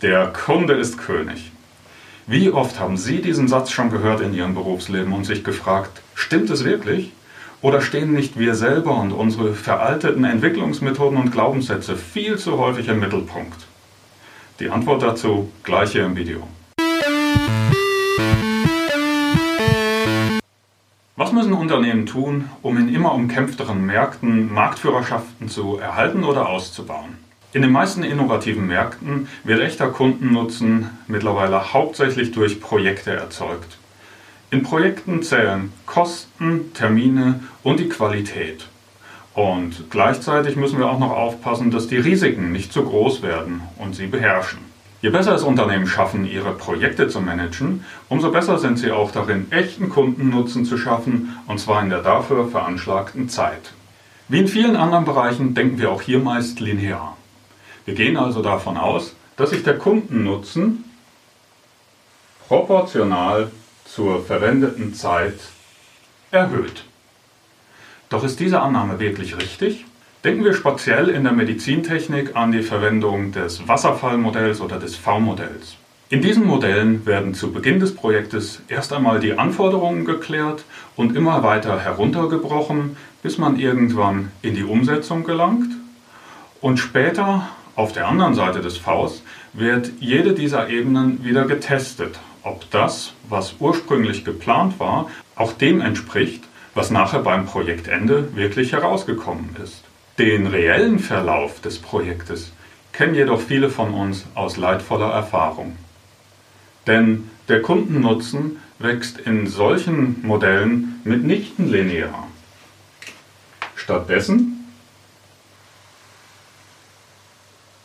Der Kunde ist König. Wie oft haben Sie diesen Satz schon gehört in Ihrem Berufsleben und sich gefragt, stimmt es wirklich? Oder stehen nicht wir selber und unsere veralteten Entwicklungsmethoden und Glaubenssätze viel zu häufig im Mittelpunkt? Die Antwort dazu gleich hier im Video. Was müssen Unternehmen tun, um in immer umkämpfteren Märkten Marktführerschaften zu erhalten oder auszubauen? In den meisten innovativen Märkten wird echter Kundennutzen mittlerweile hauptsächlich durch Projekte erzeugt. In Projekten zählen Kosten, Termine und die Qualität. Und gleichzeitig müssen wir auch noch aufpassen, dass die Risiken nicht zu groß werden und sie beherrschen. Je besser es Unternehmen schaffen, ihre Projekte zu managen, umso besser sind sie auch darin, echten Kundennutzen zu schaffen, und zwar in der dafür veranschlagten Zeit. Wie in vielen anderen Bereichen denken wir auch hier meist linear. Wir gehen also davon aus, dass sich der Kundennutzen proportional zur verwendeten Zeit erhöht. Doch ist diese Annahme wirklich richtig? Denken wir speziell in der Medizintechnik an die Verwendung des Wasserfallmodells oder des V-Modells. In diesen Modellen werden zu Beginn des Projektes erst einmal die Anforderungen geklärt und immer weiter heruntergebrochen, bis man irgendwann in die Umsetzung gelangt und später auf der anderen Seite des Vs wird jede dieser Ebenen wieder getestet, ob das, was ursprünglich geplant war, auch dem entspricht, was nachher beim Projektende wirklich herausgekommen ist. Den reellen Verlauf des Projektes kennen jedoch viele von uns aus leidvoller Erfahrung. Denn der Kundennutzen wächst in solchen Modellen mitnichten linear. Stattdessen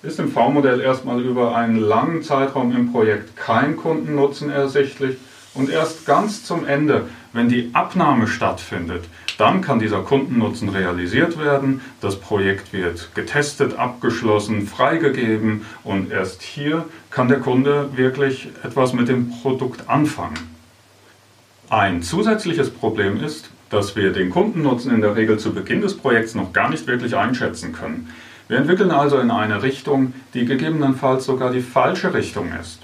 ist im V-Modell erstmal über einen langen Zeitraum im Projekt kein Kundennutzen ersichtlich und erst ganz zum Ende, wenn die Abnahme stattfindet, dann kann dieser Kundennutzen realisiert werden, das Projekt wird getestet, abgeschlossen, freigegeben und erst hier kann der Kunde wirklich etwas mit dem Produkt anfangen. Ein zusätzliches Problem ist, dass wir den Kundennutzen in der Regel zu Beginn des Projekts noch gar nicht wirklich einschätzen können. Wir entwickeln also in eine Richtung, die gegebenenfalls sogar die falsche Richtung ist.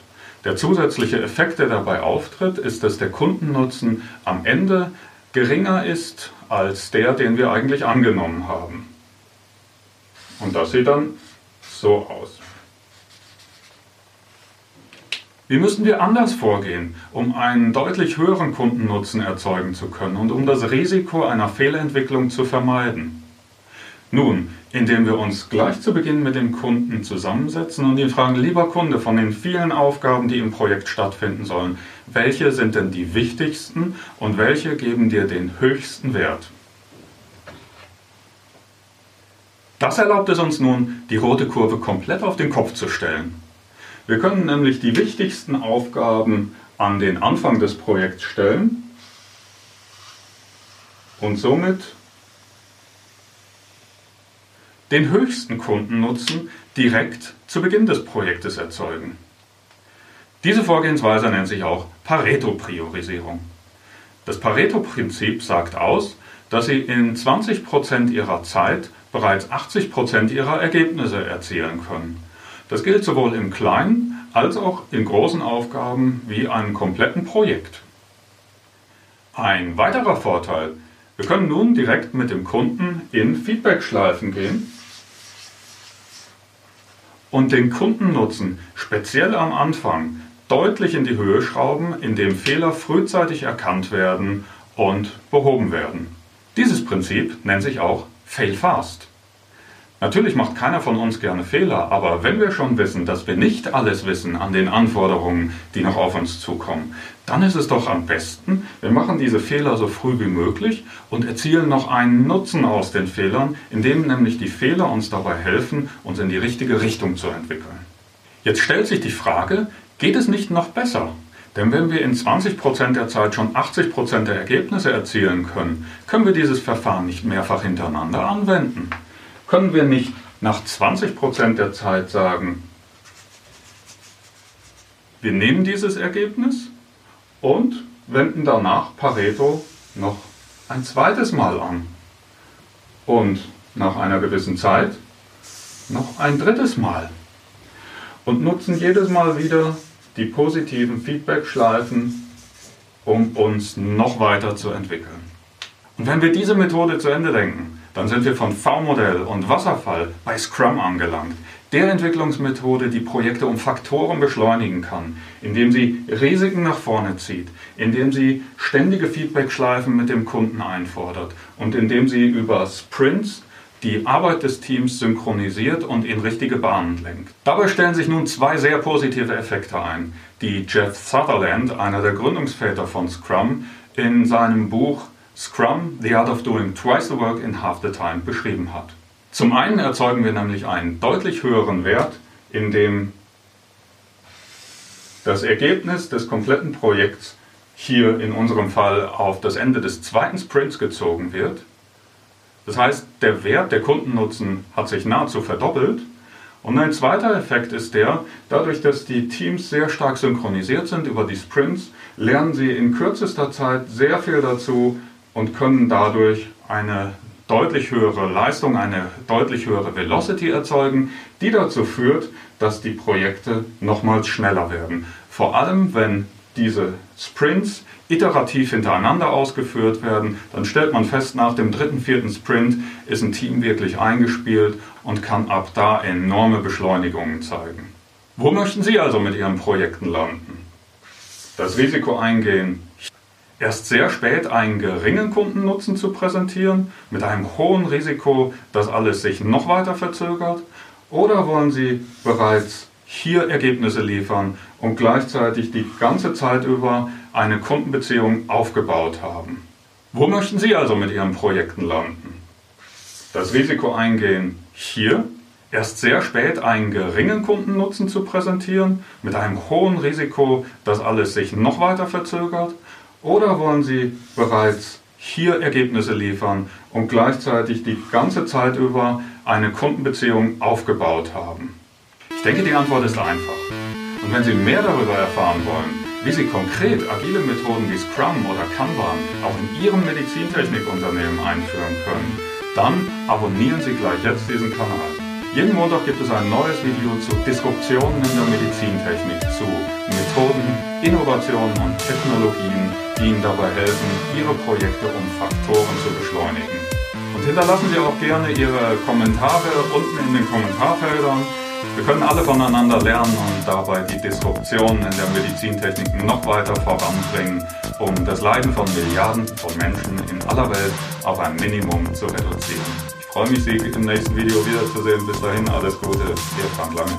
Der zusätzliche Effekt, der dabei auftritt, ist, dass der Kundennutzen am Ende geringer ist als der, den wir eigentlich angenommen haben. Und das sieht dann so aus. Wie müssen wir anders vorgehen, um einen deutlich höheren Kundennutzen erzeugen zu können und um das Risiko einer Fehlentwicklung zu vermeiden? Nun, indem wir uns gleich zu Beginn mit dem Kunden zusammensetzen und ihn fragen, lieber Kunde, von den vielen Aufgaben, die im Projekt stattfinden sollen, welche sind denn die wichtigsten und welche geben dir den höchsten Wert? Das erlaubt es uns nun, die rote Kurve komplett auf den Kopf zu stellen. Wir können nämlich die wichtigsten Aufgaben an den Anfang des Projekts stellen und somit den höchsten Kundennutzen direkt zu Beginn des Projektes erzeugen. Diese Vorgehensweise nennt sich auch Pareto-Priorisierung. Das Pareto-Prinzip sagt aus, dass Sie in 20% Ihrer Zeit bereits 80% Ihrer Ergebnisse erzielen können. Das gilt sowohl im kleinen als auch in großen Aufgaben wie einem kompletten Projekt. Ein weiterer Vorteil, wir können nun direkt mit dem Kunden in Feedback-Schleifen gehen und den Kundennutzen speziell am Anfang deutlich in die Höhe schrauben, indem Fehler frühzeitig erkannt werden und behoben werden. Dieses Prinzip nennt sich auch Fail Fast. Natürlich macht keiner von uns gerne Fehler, aber wenn wir schon wissen, dass wir nicht alles wissen an den Anforderungen, die noch auf uns zukommen, dann ist es doch am besten, wir machen diese Fehler so früh wie möglich und erzielen noch einen Nutzen aus den Fehlern, indem nämlich die Fehler uns dabei helfen, uns in die richtige Richtung zu entwickeln. Jetzt stellt sich die Frage, geht es nicht noch besser? Denn wenn wir in 20% der Zeit schon 80% der Ergebnisse erzielen können, können wir dieses Verfahren nicht mehrfach hintereinander anwenden. Können wir nicht nach 20% der Zeit sagen, wir nehmen dieses Ergebnis und wenden danach Pareto noch ein zweites Mal an. Und nach einer gewissen Zeit noch ein drittes Mal. und nutzen jedes Mal wieder die positiven Feedback-Schleifen, um uns noch weiter zu entwickeln. Und wenn wir diese Methode zu Ende denken, dann sind wir von V-Modell und Wasserfall bei Scrum angelangt, der Entwicklungsmethode, die Projekte um Faktoren beschleunigen kann, indem sie Risiken nach vorne zieht, indem sie ständige Feedback-Schleifen mit dem Kunden einfordert und indem sie über Sprints die Arbeit des Teams synchronisiert und in richtige Bahnen lenkt. Dabei stellen sich nun zwei sehr positive Effekte ein, die Jeff Sutherland, einer der Gründungsväter von Scrum, in seinem Buch Scrum, The Art of Doing Twice the Work in Half the Time beschrieben hat. Zum einen erzeugen wir nämlich einen deutlich höheren Wert, indem das Ergebnis des kompletten Projekts hier in unserem Fall auf das Ende des zweiten Sprints gezogen wird das heißt, der Wert der Kundennutzen hat sich nahezu verdoppelt. Und ein zweiter Effekt ist der, dadurch, dass die Teams sehr stark synchronisiert sind über die Sprints, lernen sie in kürzester Zeit sehr viel dazu und können dadurch eine deutlich höhere Leistung, eine deutlich höhere Velocity erzeugen, die dazu führt, dass die Projekte nochmals schneller werden. Vor allem, wenn diese Sprints iterativ hintereinander ausgeführt werden, dann stellt man fest, nach dem dritten, vierten Sprint ist ein Team wirklich eingespielt und kann ab da enorme Beschleunigungen zeigen. Wo möchten Sie also mit Ihren Projekten landen? Das Risiko eingehen, erst sehr spät einen geringen Kundennutzen zu präsentieren, mit einem hohen Risiko, dass alles sich noch weiter verzögert? Oder wollen Sie bereits hier Ergebnisse liefern und gleichzeitig die ganze Zeit über eine Kundenbeziehung aufgebaut haben. Wo möchten Sie also mit Ihren Projekten landen? Das Risiko eingehen, hier erst sehr spät einen geringen Kundennutzen zu präsentieren, mit einem hohen Risiko, dass alles sich noch weiter verzögert? Oder wollen Sie bereits hier Ergebnisse liefern und gleichzeitig die ganze Zeit über eine Kundenbeziehung aufgebaut haben? Ich denke, die Antwort ist einfach. Und wenn Sie mehr darüber erfahren wollen, wie Sie konkret agile Methoden wie Scrum oder Kanban auch in Ihrem Medizintechnikunternehmen einführen können, dann abonnieren Sie gleich jetzt diesen Kanal. Jeden Montag gibt es ein neues Video zu Disruptionen in der Medizintechnik, zu Methoden, Innovationen und Technologien, die Ihnen dabei helfen, Ihre Projekte um Faktoren zu beschleunigen. Und hinterlassen Sie auch gerne Ihre Kommentare unten in den Kommentarfeldern. Wir können alle voneinander lernen und dabei die Disruption in der Medizintechnik noch weiter voranbringen, um das Leiden von Milliarden von Menschen in aller Welt auf ein Minimum zu reduzieren. Freue mich, Sie im nächsten Video wiederzusehen. Bis dahin alles Gute, Ihr Frank Lange.